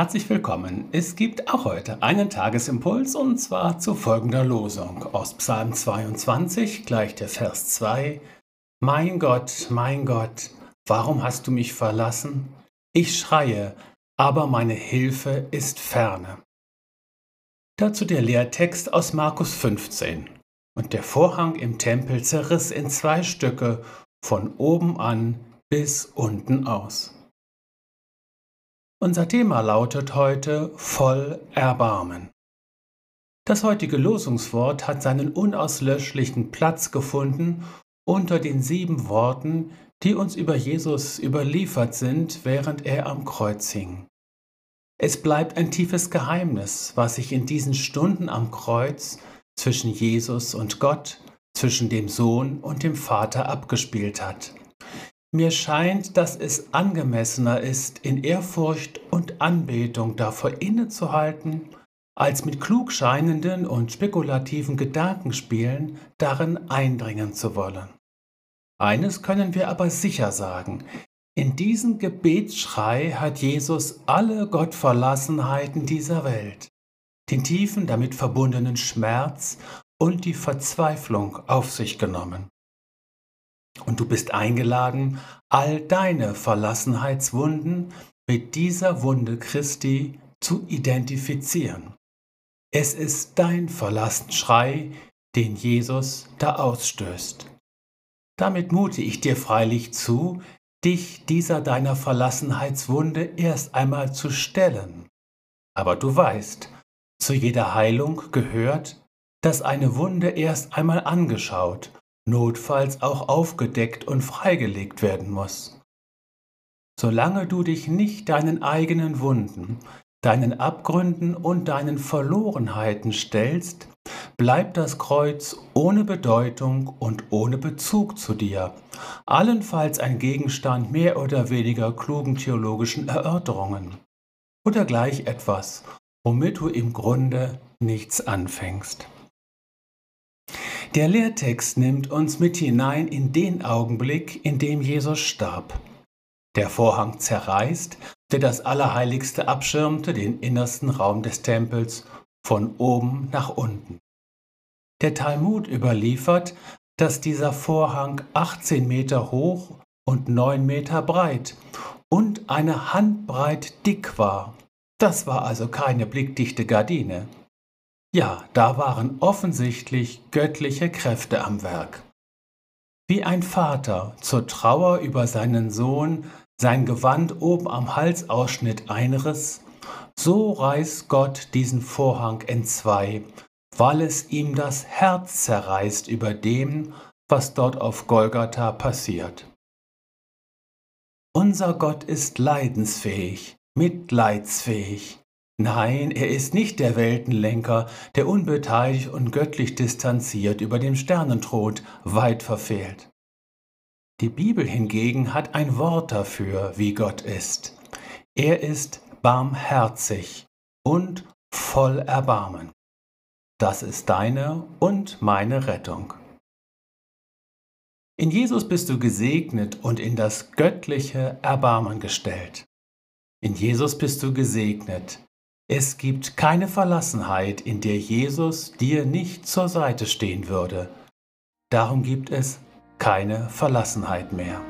Herzlich willkommen. Es gibt auch heute einen Tagesimpuls und zwar zu folgender Losung aus Psalm 22, gleich der Vers 2. Mein Gott, mein Gott, warum hast du mich verlassen? Ich schreie, aber meine Hilfe ist ferne. Dazu der Lehrtext aus Markus 15. Und der Vorhang im Tempel zerriss in zwei Stücke von oben an bis unten aus. Unser Thema lautet heute voll Erbarmen. Das heutige Losungswort hat seinen unauslöschlichen Platz gefunden unter den sieben Worten, die uns über Jesus überliefert sind, während er am Kreuz hing. Es bleibt ein tiefes Geheimnis, was sich in diesen Stunden am Kreuz zwischen Jesus und Gott, zwischen dem Sohn und dem Vater abgespielt hat. Mir scheint, dass es angemessener ist, in Ehrfurcht und Anbetung davor innezuhalten, als mit klugscheinenden und spekulativen Gedankenspielen darin eindringen zu wollen. Eines können wir aber sicher sagen, in diesem Gebetsschrei hat Jesus alle Gottverlassenheiten dieser Welt, den tiefen damit verbundenen Schmerz und die Verzweiflung auf sich genommen. Und du bist eingeladen, all deine Verlassenheitswunden mit dieser Wunde Christi zu identifizieren. Es ist dein Verlassenschrei, den Jesus da ausstößt. Damit mute ich dir freilich zu, dich dieser deiner Verlassenheitswunde erst einmal zu stellen. Aber du weißt, zu jeder Heilung gehört, dass eine Wunde erst einmal angeschaut notfalls auch aufgedeckt und freigelegt werden muss. Solange du dich nicht deinen eigenen Wunden, deinen Abgründen und deinen Verlorenheiten stellst, bleibt das Kreuz ohne Bedeutung und ohne Bezug zu dir, allenfalls ein Gegenstand mehr oder weniger klugen theologischen Erörterungen oder gleich etwas, womit du im Grunde nichts anfängst. Der Lehrtext nimmt uns mit hinein in den Augenblick, in dem Jesus starb. Der Vorhang zerreißt, der das Allerheiligste abschirmte, den innersten Raum des Tempels, von oben nach unten. Der Talmud überliefert, dass dieser Vorhang 18 Meter hoch und 9 Meter breit und eine Handbreit dick war. Das war also keine blickdichte Gardine. Ja, da waren offensichtlich göttliche Kräfte am Werk. Wie ein Vater zur Trauer über seinen Sohn sein Gewand oben am Halsausschnitt einriss, so reißt Gott diesen Vorhang entzwei, weil es ihm das Herz zerreißt über dem, was dort auf Golgatha passiert. Unser Gott ist leidensfähig, mitleidsfähig, Nein, er ist nicht der Weltenlenker, der unbeteiligt und göttlich distanziert über dem Sternentrot weit verfehlt. Die Bibel hingegen hat ein Wort dafür, wie Gott ist. Er ist barmherzig und voll Erbarmen. Das ist deine und meine Rettung. In Jesus bist du gesegnet und in das göttliche Erbarmen gestellt. In Jesus bist du gesegnet, es gibt keine Verlassenheit, in der Jesus dir nicht zur Seite stehen würde. Darum gibt es keine Verlassenheit mehr.